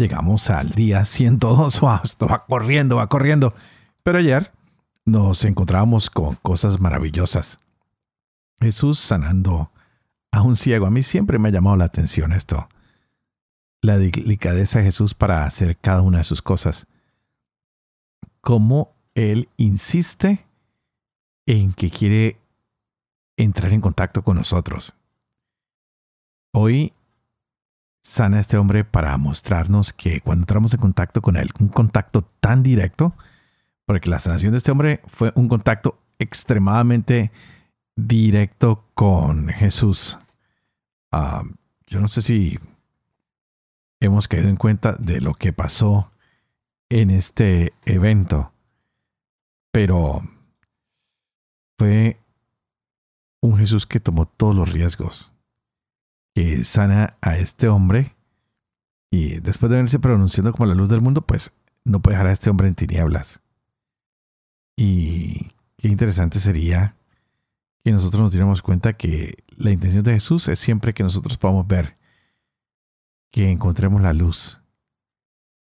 Llegamos al día 102. Wow, esto va corriendo, va corriendo. Pero ayer nos encontramos con cosas maravillosas. Jesús sanando a un ciego. A mí siempre me ha llamado la atención esto. La delicadeza de Jesús para hacer cada una de sus cosas. Cómo Él insiste en que quiere entrar en contacto con nosotros. Hoy sana a este hombre para mostrarnos que cuando entramos en contacto con él, un contacto tan directo, porque la sanación de este hombre fue un contacto extremadamente directo con Jesús. Ah, yo no sé si hemos caído en cuenta de lo que pasó en este evento, pero fue un Jesús que tomó todos los riesgos sana a este hombre y después de venirse pronunciando como la luz del mundo, pues no puede dejar a este hombre en tinieblas. Y qué interesante sería que nosotros nos diéramos cuenta que la intención de Jesús es siempre que nosotros podamos ver, que encontremos la luz,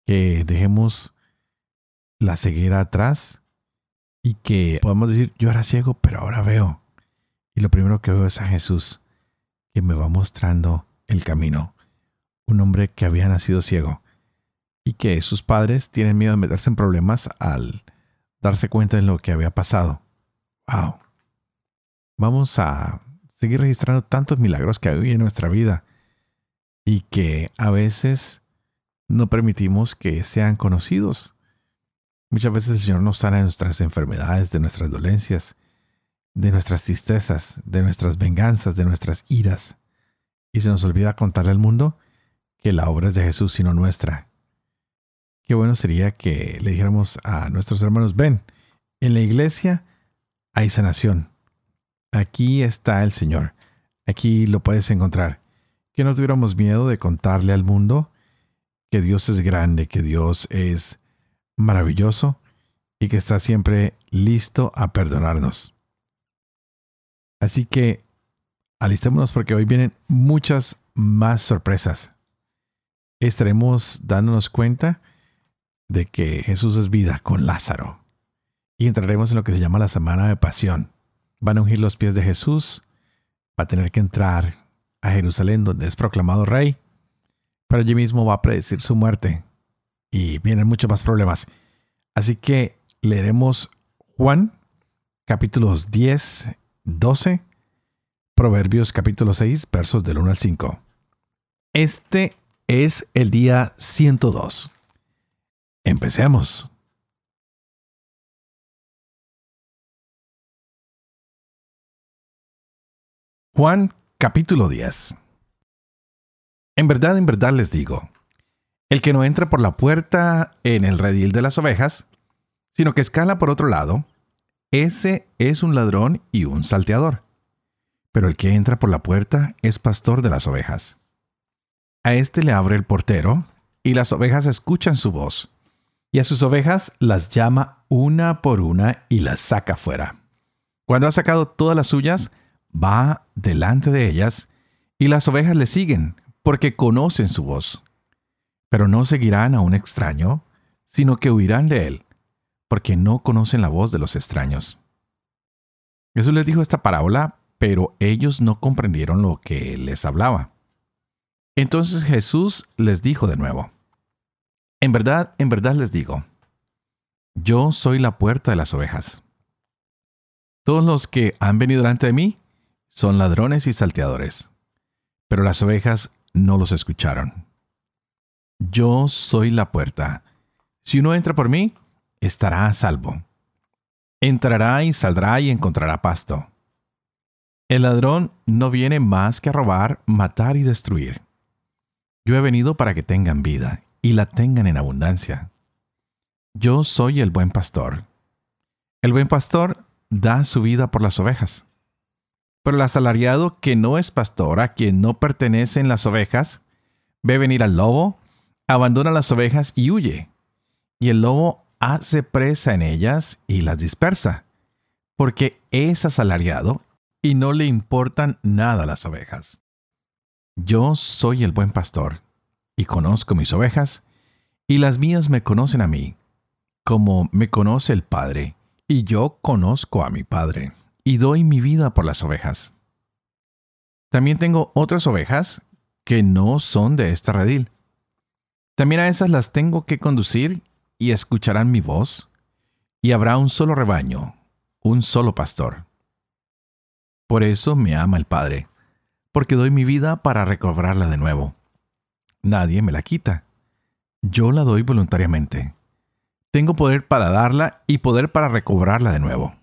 que dejemos la ceguera atrás y que podamos decir, yo era ciego, pero ahora veo. Y lo primero que veo es a Jesús me va mostrando el camino. Un hombre que había nacido ciego y que sus padres tienen miedo de meterse en problemas al darse cuenta de lo que había pasado. ¡Wow! Vamos a seguir registrando tantos milagros que hay en nuestra vida y que a veces no permitimos que sean conocidos. Muchas veces el Señor nos sana de nuestras enfermedades, de nuestras dolencias, de nuestras tristezas, de nuestras venganzas, de nuestras iras. Y se nos olvida contarle al mundo que la obra es de Jesús sino nuestra. Qué bueno sería que le dijéramos a nuestros hermanos, ven, en la iglesia hay sanación. Aquí está el Señor. Aquí lo puedes encontrar. Que no tuviéramos miedo de contarle al mundo que Dios es grande, que Dios es maravilloso y que está siempre listo a perdonarnos. Así que alistémonos porque hoy vienen muchas más sorpresas. Estaremos dándonos cuenta de que Jesús es vida con Lázaro. Y entraremos en lo que se llama la semana de pasión. Van a ungir los pies de Jesús, va a tener que entrar a Jerusalén donde es proclamado rey, pero allí mismo va a predecir su muerte. Y vienen muchos más problemas. Así que leeremos Juan capítulos 10 12, Proverbios capítulo 6, versos del 1 al 5. Este es el día 102. Empecemos. Juan capítulo 10. En verdad, en verdad les digo, el que no entra por la puerta en el redil de las ovejas, sino que escala por otro lado, ese es un ladrón y un salteador. Pero el que entra por la puerta es pastor de las ovejas. A éste le abre el portero, y las ovejas escuchan su voz. Y a sus ovejas las llama una por una y las saca fuera. Cuando ha sacado todas las suyas, va delante de ellas, y las ovejas le siguen, porque conocen su voz. Pero no seguirán a un extraño, sino que huirán de él, porque no conocen la voz de los extraños. Jesús les dijo esta parábola, pero ellos no comprendieron lo que les hablaba. Entonces Jesús les dijo de nuevo, En verdad, en verdad les digo, yo soy la puerta de las ovejas. Todos los que han venido delante de mí son ladrones y salteadores, pero las ovejas no los escucharon. Yo soy la puerta. Si uno entra por mí, estará a salvo. Entrará y saldrá y encontrará pasto. El ladrón no viene más que a robar, matar y destruir. Yo he venido para que tengan vida y la tengan en abundancia. Yo soy el buen pastor. El buen pastor da su vida por las ovejas. Pero el asalariado que no es pastor, a quien no pertenecen las ovejas, ve venir al lobo, abandona las ovejas y huye. Y el lobo hace presa en ellas y las dispersa, porque es asalariado y no le importan nada las ovejas. Yo soy el buen pastor, y conozco mis ovejas, y las mías me conocen a mí, como me conoce el Padre, y yo conozco a mi Padre, y doy mi vida por las ovejas. También tengo otras ovejas que no son de esta redil. También a esas las tengo que conducir y escucharán mi voz, y habrá un solo rebaño, un solo pastor. Por eso me ama el Padre, porque doy mi vida para recobrarla de nuevo. Nadie me la quita. Yo la doy voluntariamente. Tengo poder para darla y poder para recobrarla de nuevo.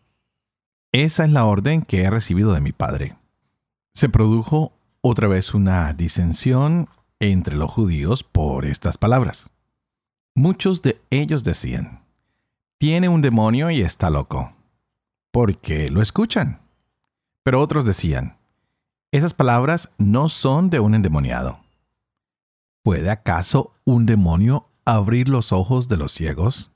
Esa es la orden que he recibido de mi Padre. Se produjo otra vez una disensión entre los judíos por estas palabras. Muchos de ellos decían, tiene un demonio y está loco. ¿Por qué lo escuchan? Pero otros decían, esas palabras no son de un endemoniado. ¿Puede acaso un demonio abrir los ojos de los ciegos?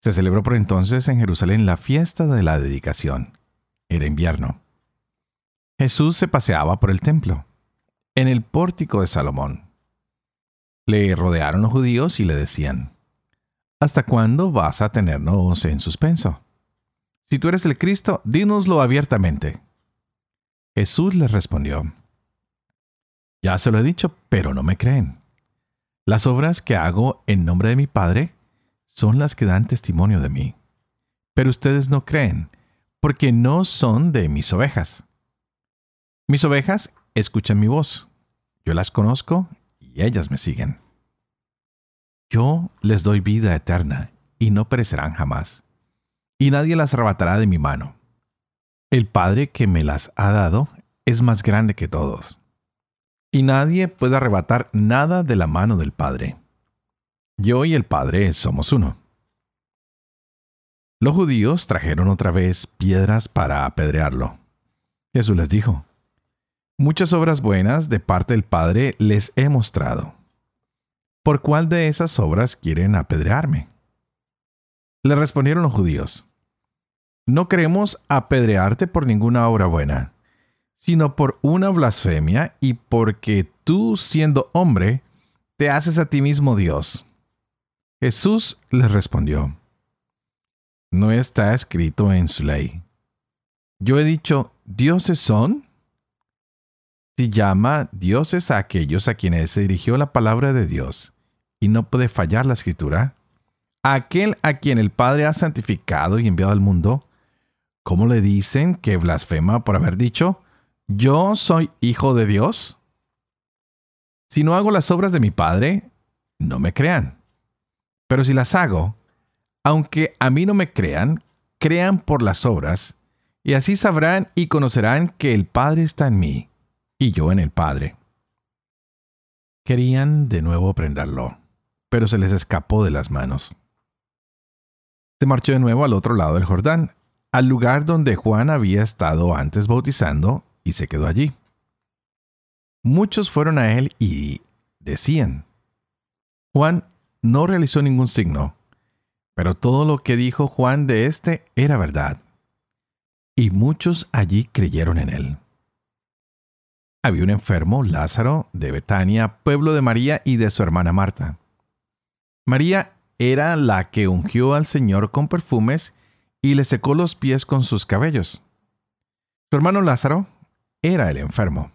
Se celebró por entonces en Jerusalén la fiesta de la dedicación. Era invierno. Jesús se paseaba por el templo, en el pórtico de Salomón. Le rodearon los judíos y le decían, ¿Hasta cuándo vas a tenernos en suspenso? Si tú eres el Cristo, dínoslo abiertamente. Jesús les respondió, Ya se lo he dicho, pero no me creen. Las obras que hago en nombre de mi Padre son las que dan testimonio de mí. Pero ustedes no creen, porque no son de mis ovejas. Mis ovejas escuchan mi voz. Yo las conozco y ellas me siguen. Yo les doy vida eterna y no perecerán jamás, y nadie las arrebatará de mi mano. El Padre que me las ha dado es más grande que todos, y nadie puede arrebatar nada de la mano del Padre. Yo y el Padre somos uno. Los judíos trajeron otra vez piedras para apedrearlo. Jesús les dijo, Muchas obras buenas de parte del Padre les he mostrado. ¿Por cuál de esas obras quieren apedrearme? Le respondieron los judíos, No queremos apedrearte por ninguna obra buena, sino por una blasfemia y porque tú, siendo hombre, te haces a ti mismo Dios. Jesús les respondió, No está escrito en su ley. Yo he dicho, dioses son si llama dioses a aquellos a quienes se dirigió la palabra de Dios, y no puede fallar la escritura, aquel a quien el Padre ha santificado y enviado al mundo, ¿cómo le dicen que blasfema por haber dicho, yo soy hijo de Dios? Si no hago las obras de mi Padre, no me crean. Pero si las hago, aunque a mí no me crean, crean por las obras, y así sabrán y conocerán que el Padre está en mí y yo en el Padre. Querían de nuevo prenderlo, pero se les escapó de las manos. Se marchó de nuevo al otro lado del Jordán, al lugar donde Juan había estado antes bautizando, y se quedó allí. Muchos fueron a él y decían, Juan no realizó ningún signo, pero todo lo que dijo Juan de éste era verdad. Y muchos allí creyeron en él había un enfermo, Lázaro, de Betania, pueblo de María y de su hermana Marta. María era la que ungió al Señor con perfumes y le secó los pies con sus cabellos. Su hermano Lázaro era el enfermo.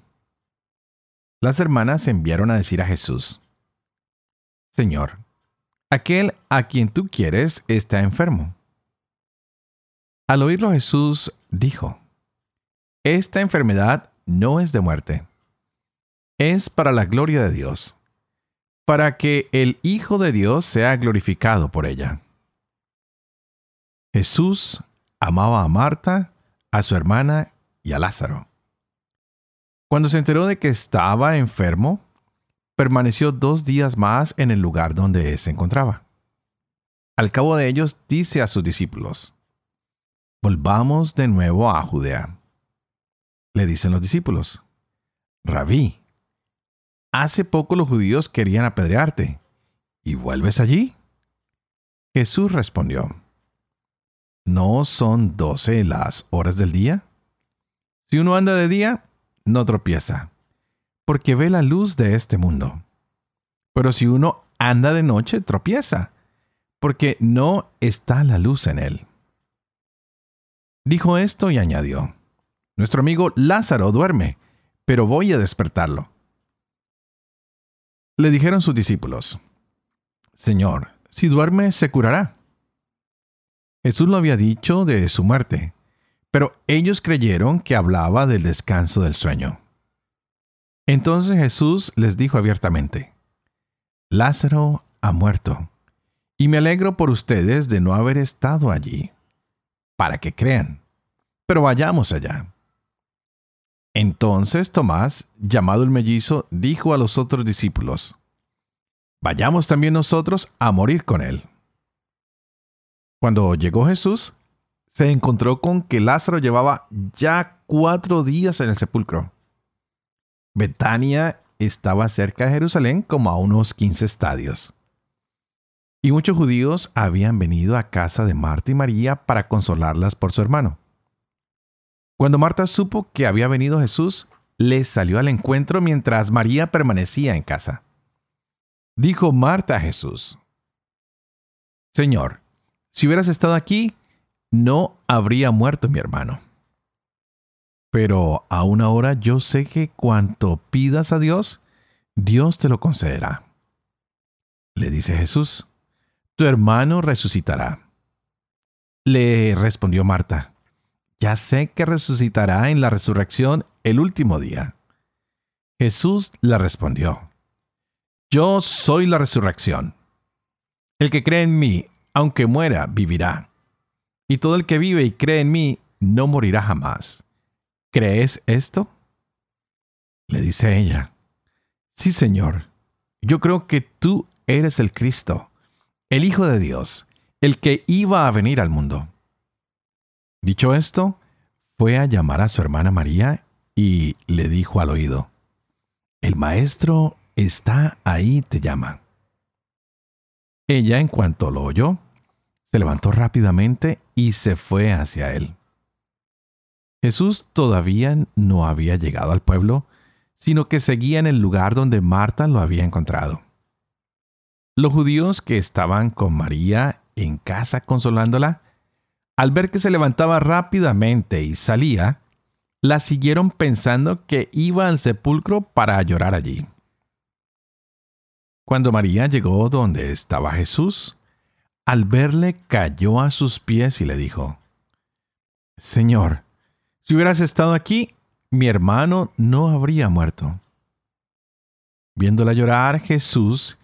Las hermanas enviaron a decir a Jesús, Señor, aquel a quien tú quieres está enfermo. Al oírlo Jesús dijo, Esta enfermedad no es de muerte. Es para la gloria de Dios, para que el Hijo de Dios sea glorificado por ella. Jesús amaba a Marta, a su hermana y a Lázaro. Cuando se enteró de que estaba enfermo, permaneció dos días más en el lugar donde se encontraba. Al cabo de ellos dice a sus discípulos, Volvamos de nuevo a Judea. Le dicen los discípulos, Rabí, hace poco los judíos querían apedrearte, ¿y vuelves allí? Jesús respondió, ¿no son doce las horas del día? Si uno anda de día, no tropieza, porque ve la luz de este mundo. Pero si uno anda de noche, tropieza, porque no está la luz en él. Dijo esto y añadió, Nuestro amigo Lázaro duerme, pero voy a despertarlo. Le dijeron sus discípulos, Señor, si duerme, se curará. Jesús lo había dicho de su muerte, pero ellos creyeron que hablaba del descanso del sueño. Entonces Jesús les dijo abiertamente, Lázaro ha muerto, y me alegro por ustedes de no haber estado allí, para que crean. Pero vayamos allá. Entonces Tomás, llamado el mellizo, dijo a los otros discípulos, Vayamos también nosotros a morir con él. Cuando llegó Jesús, se encontró con que Lázaro llevaba ya cuatro días en el sepulcro. Betania estaba cerca de Jerusalén como a unos 15 estadios. Y muchos judíos habían venido a casa de Marta y María para consolarlas por su hermano. Cuando Marta supo que había venido Jesús, le salió al encuentro mientras María permanecía en casa. Dijo Marta a Jesús, Señor, si hubieras estado aquí, no habría muerto mi hermano. Pero aún ahora yo sé que cuanto pidas a Dios, Dios te lo concederá. Le dice Jesús, tu hermano resucitará. Le respondió Marta, ya sé que resucitará en la resurrección el último día. Jesús le respondió, yo soy la resurrección. El que cree en mí, aunque muera, vivirá. Y todo el que vive y cree en mí, no morirá jamás. ¿Crees esto? Le dice ella, Sí, Señor, yo creo que tú eres el Cristo, el Hijo de Dios, el que iba a venir al mundo. Dicho esto, fue a llamar a su hermana María y le dijo al oído, El Maestro está ahí, te llama. Ella, en cuanto lo oyó, se levantó rápidamente y se fue hacia él. Jesús todavía no había llegado al pueblo, sino que seguía en el lugar donde Marta lo había encontrado. Los judíos que estaban con María en casa consolándola, al ver que se levantaba rápidamente y salía, la siguieron pensando que iba al sepulcro para llorar allí. Cuando María llegó donde estaba Jesús, al verle cayó a sus pies y le dijo, Señor, si hubieras estado aquí, mi hermano no habría muerto. Viéndola llorar Jesús,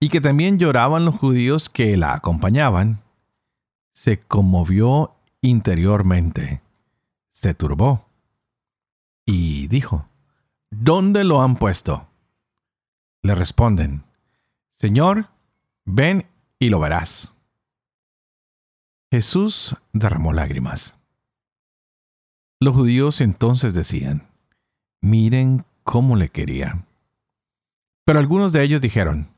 y que también lloraban los judíos que la acompañaban, se conmovió interiormente, se turbó, y dijo, ¿Dónde lo han puesto? Le responden, Señor, ven y lo verás. Jesús derramó lágrimas. Los judíos entonces decían, miren cómo le quería. Pero algunos de ellos dijeron,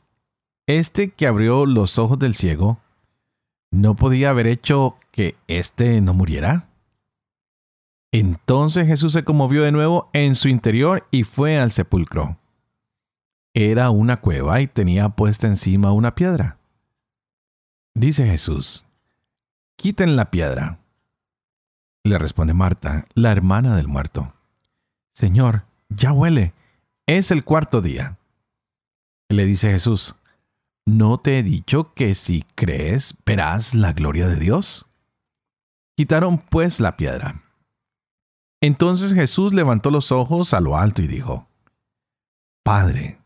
este que abrió los ojos del ciego, ¿no podía haber hecho que éste no muriera? Entonces Jesús se conmovió de nuevo en su interior y fue al sepulcro. Era una cueva y tenía puesta encima una piedra. Dice Jesús, quiten la piedra. Le responde Marta, la hermana del muerto. Señor, ya huele, es el cuarto día. Le dice Jesús, ¿no te he dicho que si crees verás la gloria de Dios? Quitaron pues la piedra. Entonces Jesús levantó los ojos a lo alto y dijo, Padre,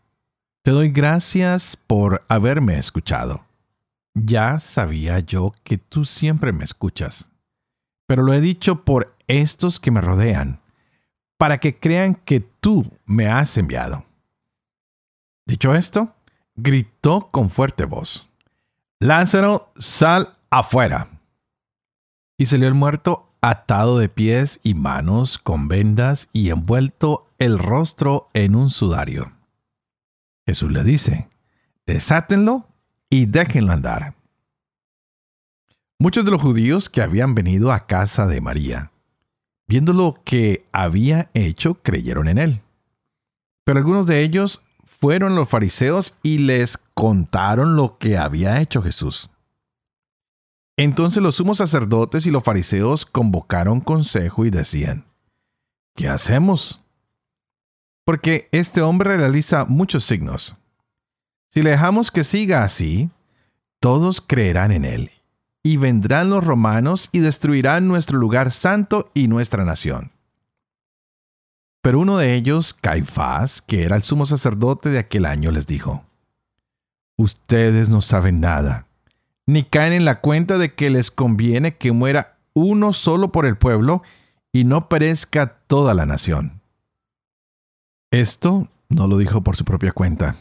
te doy gracias por haberme escuchado. Ya sabía yo que tú siempre me escuchas, pero lo he dicho por estos que me rodean, para que crean que tú me has enviado. Dicho esto, gritó con fuerte voz, Lázaro, sal afuera. Y salió el muerto atado de pies y manos con vendas y envuelto el rostro en un sudario. Jesús le dice, desátenlo y déjenlo andar. Muchos de los judíos que habían venido a casa de María, viendo lo que había hecho, creyeron en él. Pero algunos de ellos fueron los fariseos y les contaron lo que había hecho Jesús. Entonces los sumos sacerdotes y los fariseos convocaron consejo y decían, ¿qué hacemos? Porque este hombre realiza muchos signos. Si le dejamos que siga así, todos creerán en él, y vendrán los romanos y destruirán nuestro lugar santo y nuestra nación. Pero uno de ellos, Caifás, que era el sumo sacerdote de aquel año, les dijo, Ustedes no saben nada ni caen en la cuenta de que les conviene que muera uno solo por el pueblo y no perezca toda la nación. Esto no lo dijo por su propia cuenta,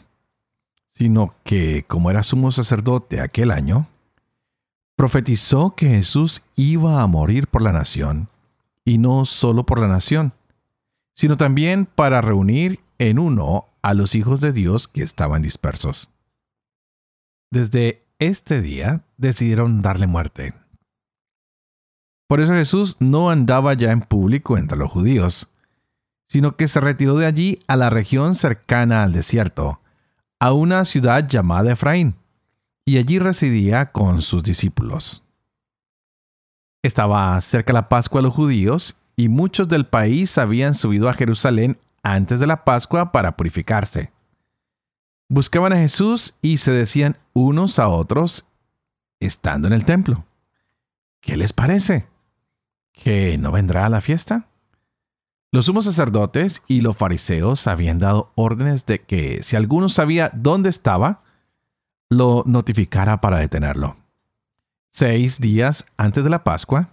sino que, como era sumo sacerdote aquel año, profetizó que Jesús iba a morir por la nación, y no solo por la nación, sino también para reunir en uno a los hijos de Dios que estaban dispersos. Desde este día decidieron darle muerte. Por eso Jesús no andaba ya en público entre los judíos, sino que se retiró de allí a la región cercana al desierto, a una ciudad llamada Efraín, y allí residía con sus discípulos. Estaba cerca la Pascua de los judíos, y muchos del país habían subido a Jerusalén antes de la Pascua para purificarse buscaban a Jesús y se decían unos a otros estando en el templo. ¿Qué les parece? ¿Que no vendrá a la fiesta? Los sumos sacerdotes y los fariseos habían dado órdenes de que si alguno sabía dónde estaba, lo notificara para detenerlo. Seis días antes de la Pascua,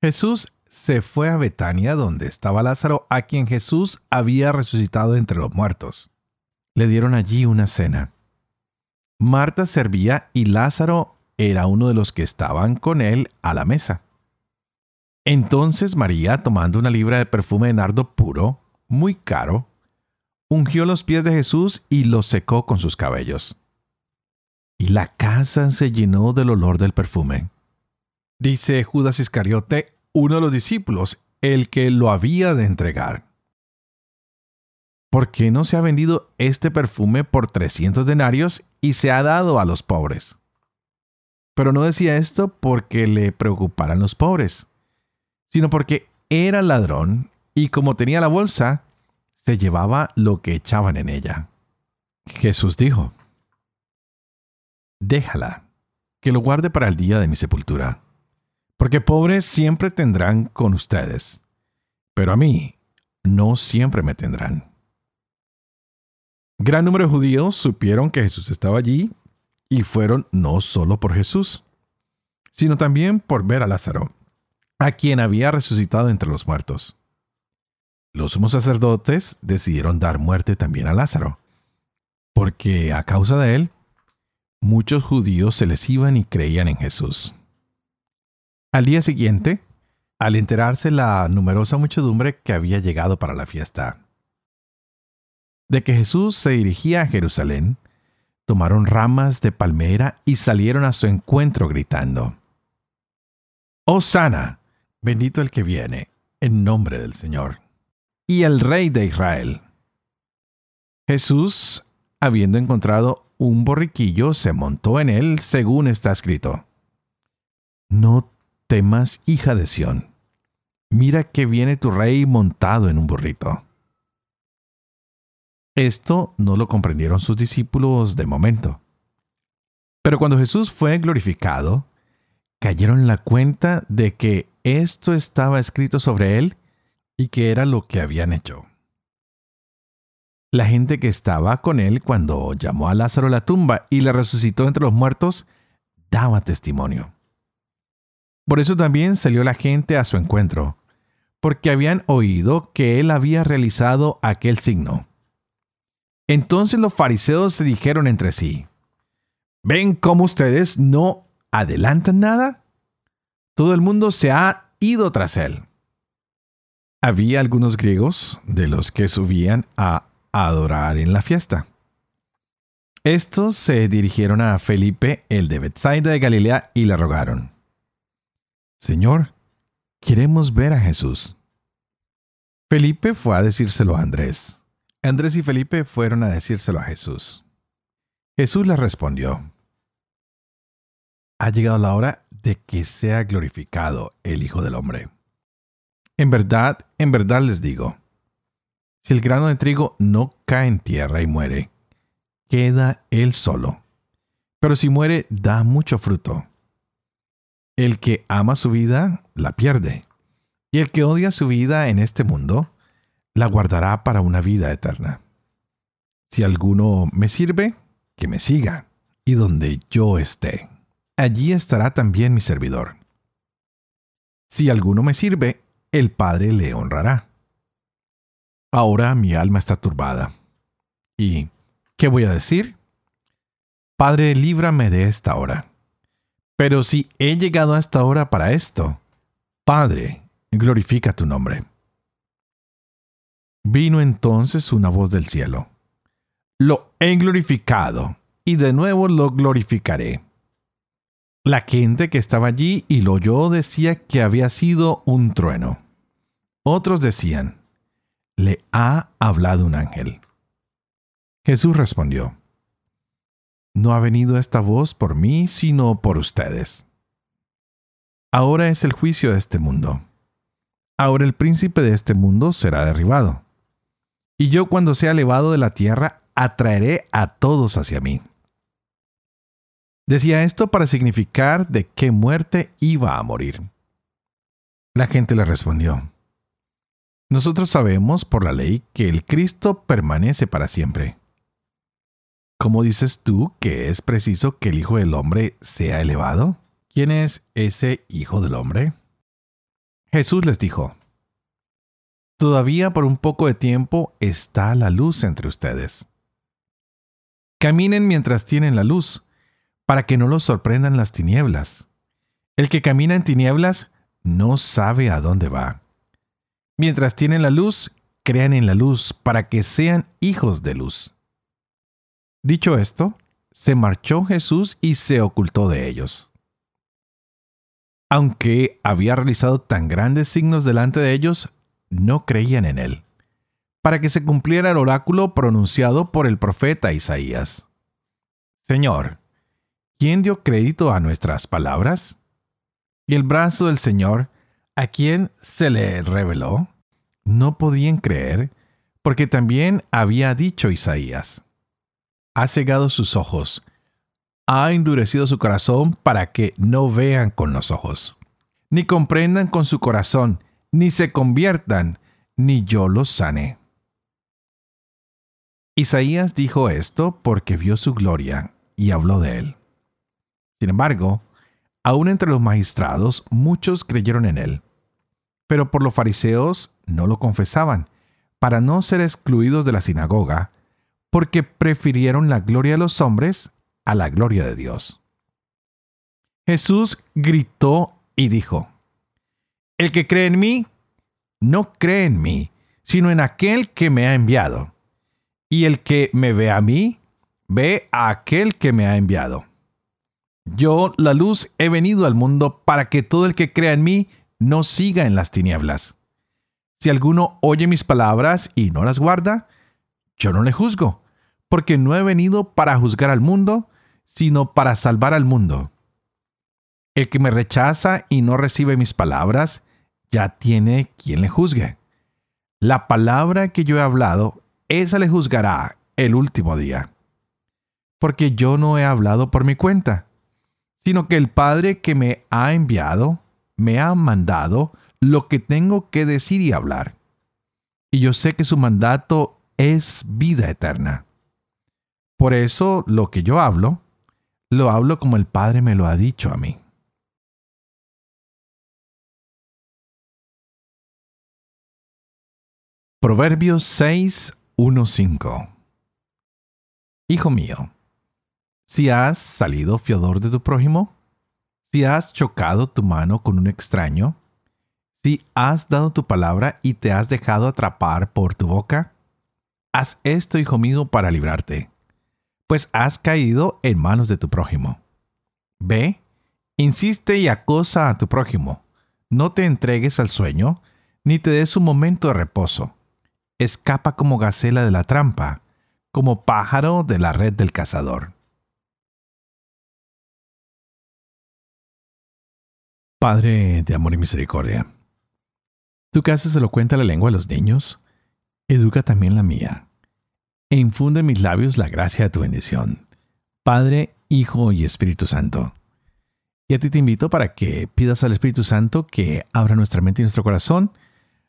Jesús se fue a Betania donde estaba Lázaro, a quien Jesús había resucitado entre los muertos le dieron allí una cena. Marta servía y Lázaro era uno de los que estaban con él a la mesa. Entonces María, tomando una libra de perfume de nardo puro, muy caro, ungió los pies de Jesús y los secó con sus cabellos. Y la casa se llenó del olor del perfume. Dice Judas Iscariote, uno de los discípulos, el que lo había de entregar. ¿por qué no se ha vendido este perfume por 300 denarios y se ha dado a los pobres? Pero no decía esto porque le preocuparan los pobres, sino porque era ladrón y como tenía la bolsa, se llevaba lo que echaban en ella. Jesús dijo, Déjala, que lo guarde para el día de mi sepultura, porque pobres siempre tendrán con ustedes, pero a mí no siempre me tendrán. Gran número de judíos supieron que Jesús estaba allí y fueron no solo por Jesús, sino también por ver a Lázaro, a quien había resucitado entre los muertos. Los sumos sacerdotes decidieron dar muerte también a Lázaro, porque a causa de él, muchos judíos se les iban y creían en Jesús. Al día siguiente, al enterarse la numerosa muchedumbre que había llegado para la fiesta, de que Jesús se dirigía a Jerusalén, tomaron ramas de palmera y salieron a su encuentro gritando, Sana, bendito el que viene, en nombre del Señor, y el Rey de Israel. Jesús, habiendo encontrado un borriquillo, se montó en él, según está escrito. No temas, hija de Sión. Mira que viene tu rey montado en un burrito. Esto no lo comprendieron sus discípulos de momento. Pero cuando Jesús fue glorificado, cayeron la cuenta de que esto estaba escrito sobre él y que era lo que habían hecho. La gente que estaba con él cuando llamó a Lázaro a la tumba y le resucitó entre los muertos, daba testimonio. Por eso también salió la gente a su encuentro, porque habían oído que él había realizado aquel signo. Entonces los fariseos se dijeron entre sí, ¿Ven cómo ustedes no adelantan nada? Todo el mundo se ha ido tras él. Había algunos griegos de los que subían a adorar en la fiesta. Estos se dirigieron a Felipe, el de Bethsaida de Galilea, y le rogaron: Señor, queremos ver a Jesús. Felipe fue a decírselo a Andrés. Andrés y Felipe fueron a decírselo a Jesús. Jesús les respondió: Ha llegado la hora de que sea glorificado el Hijo del Hombre. En verdad, en verdad les digo, si el grano de trigo no cae en tierra y muere, queda él solo. Pero si muere, da mucho fruto. El que ama su vida, la pierde. Y el que odia su vida en este mundo, la guardará para una vida eterna. Si alguno me sirve, que me siga, y donde yo esté, allí estará también mi servidor. Si alguno me sirve, el Padre le honrará. Ahora mi alma está turbada. ¿Y ¿Qué voy a decir? Padre, líbrame de esta hora. Pero si he llegado a esta hora para esto, Padre, glorifica tu nombre. Vino entonces una voz del cielo. Lo he glorificado, y de nuevo lo glorificaré. La gente que estaba allí y lo oyó decía que había sido un trueno. Otros decían, le ha hablado un ángel. Jesús respondió, No ha venido esta voz por mí, sino por ustedes. Ahora es el juicio de este mundo. Ahora el príncipe de este mundo será derribado. Y yo cuando sea elevado de la tierra, atraeré a todos hacia mí. Decía esto para significar de qué muerte iba a morir. La gente le respondió, Nosotros sabemos por la ley que el Cristo permanece para siempre. ¿Cómo dices tú que es preciso que el Hijo del Hombre sea elevado? ¿Quién es ese Hijo del Hombre? Jesús les dijo, Todavía por un poco de tiempo está la luz entre ustedes. Caminen mientras tienen la luz, para que no los sorprendan las tinieblas. El que camina en tinieblas no sabe a dónde va. Mientras tienen la luz, crean en la luz para que sean hijos de luz. Dicho esto, se marchó Jesús y se ocultó de ellos. Aunque había realizado tan grandes signos delante de ellos, no creían en él, para que se cumpliera el oráculo pronunciado por el profeta Isaías. Señor, ¿quién dio crédito a nuestras palabras? Y el brazo del Señor, ¿a quién se le reveló? No podían creer, porque también había dicho Isaías ha cegado sus ojos, ha endurecido su corazón para que no vean con los ojos, ni comprendan con su corazón, ni se conviertan, ni yo los sane. Isaías dijo esto porque vio su gloria y habló de él. Sin embargo, aún entre los magistrados muchos creyeron en él, pero por los fariseos no lo confesaban, para no ser excluidos de la sinagoga, porque prefirieron la gloria de los hombres a la gloria de Dios. Jesús gritó y dijo, El que cree en mí, no cree en mí, sino en aquel que me ha enviado. Y el que me ve a mí, ve a aquel que me ha enviado. Yo, la luz, he venido al mundo para que todo el que crea en mí no siga en las tinieblas. Si alguno oye mis palabras y no las guarda, yo no le juzgo, porque no he venido para juzgar al mundo, sino para salvar al mundo. El que me rechaza y no recibe mis palabras, ya tiene quien le juzgue. La palabra que yo he hablado, esa le juzgará el último día. Porque yo no he hablado por mi cuenta, sino que el Padre que me ha enviado, me ha mandado lo que tengo que decir y hablar. Y yo sé que su mandato es vida eterna. Por eso lo que yo hablo, lo hablo como el Padre me lo ha dicho a mí. Proverbios 6, 1, 5 Hijo mío, si has salido fiador de tu prójimo, si has chocado tu mano con un extraño, si has dado tu palabra y te has dejado atrapar por tu boca, haz esto, hijo mío, para librarte, pues has caído en manos de tu prójimo. Ve, insiste y acosa a tu prójimo. No te entregues al sueño, ni te des un momento de reposo. Escapa como gacela de la trampa, como pájaro de la red del cazador. Padre de amor y misericordia, tú que haces elocuente la lengua de los niños, educa también la mía, infunde en mis labios la gracia de tu bendición. Padre, Hijo y Espíritu Santo. Y a ti te invito para que pidas al Espíritu Santo que abra nuestra mente y nuestro corazón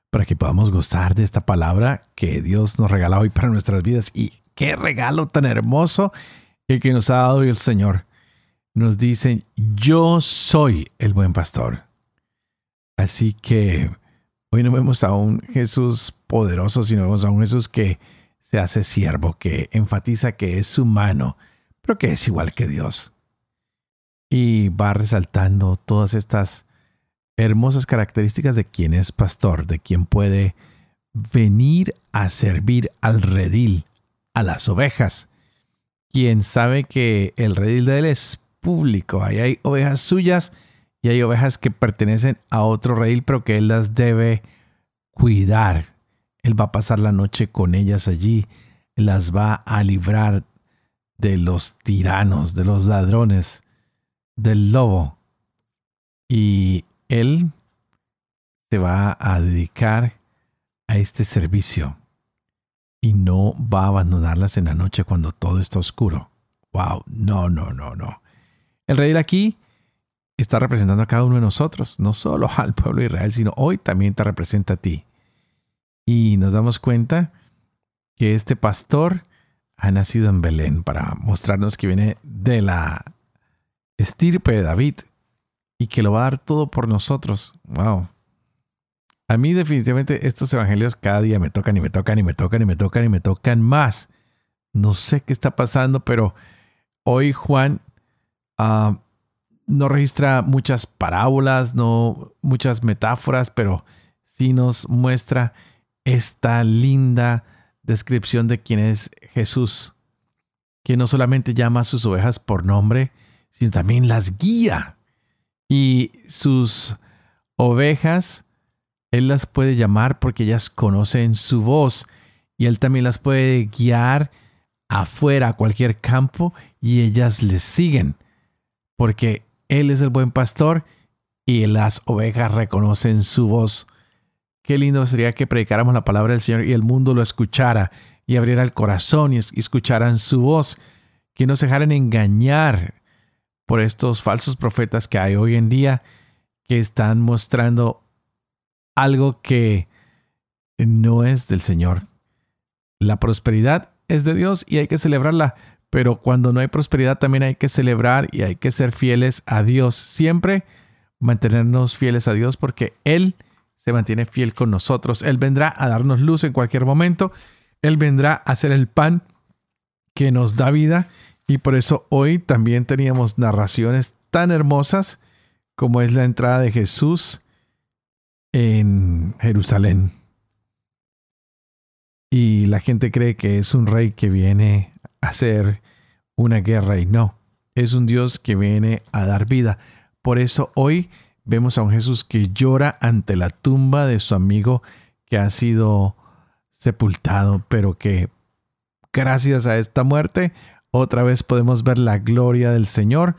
para que podamos gozar de esta palabra que Dios nos regala hoy para nuestras vidas. Y qué regalo tan hermoso el que nos ha dado hoy el Señor. Nos dice, yo soy el buen pastor. Así que hoy no vemos a un Jesús poderoso, sino vemos a un Jesús que se hace siervo, que enfatiza que es humano, pero que es igual que Dios y va resaltando todas estas hermosas características de quien es pastor, de quien puede venir a servir al redil, a las ovejas, quien sabe que el redil de él es público, ahí hay ovejas suyas y hay ovejas que pertenecen a otro redil, pero que él las debe cuidar. Él va a pasar la noche con ellas allí, las va a librar de los tiranos, de los ladrones, del lobo. Y él se va a dedicar a este servicio y no va a abandonarlas en la noche cuando todo está oscuro. Wow, no, no, no, no. El rey aquí está representando a cada uno de nosotros, no solo al pueblo de Israel, sino hoy también te representa a ti. Y nos damos cuenta que este pastor ha nacido en Belén para mostrarnos que viene de la estirpe de David y que lo va a dar todo por nosotros. Wow. A mí definitivamente estos evangelios cada día me tocan y me tocan y me tocan y me tocan y me tocan más. No sé qué está pasando, pero hoy Juan ah, no registra muchas parábolas, no muchas metáforas, pero sí nos muestra esta linda descripción de quién es Jesús, que no solamente llama a sus ovejas por nombre, sino también las guía. Y sus ovejas, Él las puede llamar porque ellas conocen su voz. Y Él también las puede guiar afuera a cualquier campo y ellas les siguen. Porque Él es el buen pastor y las ovejas reconocen su voz. Qué lindo sería que predicáramos la palabra del Señor y el mundo lo escuchara y abriera el corazón y escucharan su voz. Que no se dejaran engañar por estos falsos profetas que hay hoy en día que están mostrando algo que no es del Señor. La prosperidad es de Dios y hay que celebrarla, pero cuando no hay prosperidad también hay que celebrar y hay que ser fieles a Dios. Siempre mantenernos fieles a Dios porque Él se mantiene fiel con nosotros. Él vendrá a darnos luz en cualquier momento. Él vendrá a ser el pan que nos da vida y por eso hoy también teníamos narraciones tan hermosas como es la entrada de Jesús en Jerusalén. Y la gente cree que es un rey que viene a hacer una guerra y no, es un Dios que viene a dar vida. Por eso hoy vemos a un Jesús que llora ante la tumba de su amigo que ha sido sepultado, pero que gracias a esta muerte otra vez podemos ver la gloria del Señor,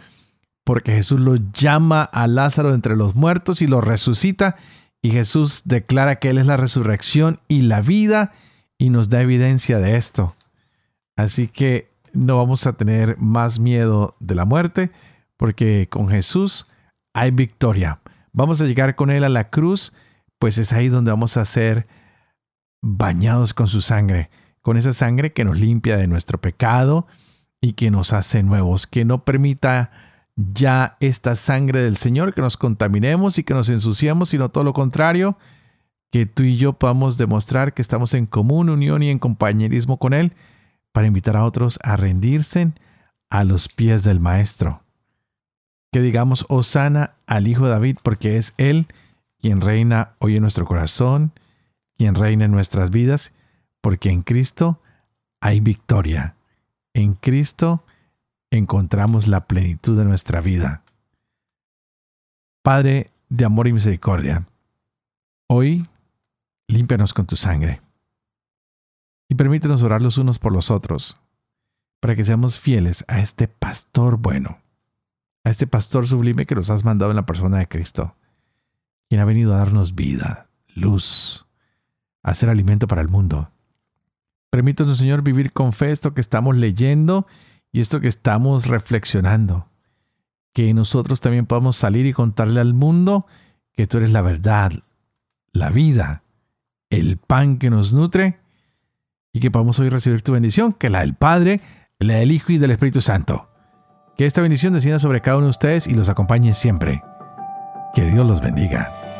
porque Jesús lo llama a Lázaro entre los muertos y lo resucita, y Jesús declara que Él es la resurrección y la vida, y nos da evidencia de esto. Así que no vamos a tener más miedo de la muerte, porque con Jesús hay victoria. Vamos a llegar con Él a la cruz, pues es ahí donde vamos a ser bañados con su sangre, con esa sangre que nos limpia de nuestro pecado, y que nos hace nuevos, que no permita ya esta sangre del Señor que nos contaminemos y que nos ensuciamos, sino todo lo contrario, que tú y yo podamos demostrar que estamos en común unión y en compañerismo con Él para invitar a otros a rendirse, a los pies del Maestro. Que digamos Osana al Hijo David porque es Él quien reina hoy en nuestro corazón, quien reina en nuestras vidas, porque en Cristo hay victoria. En Cristo encontramos la plenitud de nuestra vida. Padre de amor y misericordia, hoy límpianos con tu sangre y permítenos orar los unos por los otros, para que seamos fieles a este pastor bueno, a este pastor sublime que nos has mandado en la persona de Cristo, quien ha venido a darnos vida, luz, a ser alimento para el mundo. Permítanos, Señor, vivir con fe esto que estamos leyendo y esto que estamos reflexionando. Que nosotros también podamos salir y contarle al mundo que tú eres la verdad, la vida, el pan que nos nutre y que podamos hoy recibir tu bendición, que la del Padre, la del Hijo y del Espíritu Santo. Que esta bendición descienda sobre cada uno de ustedes y los acompañe siempre. Que Dios los bendiga.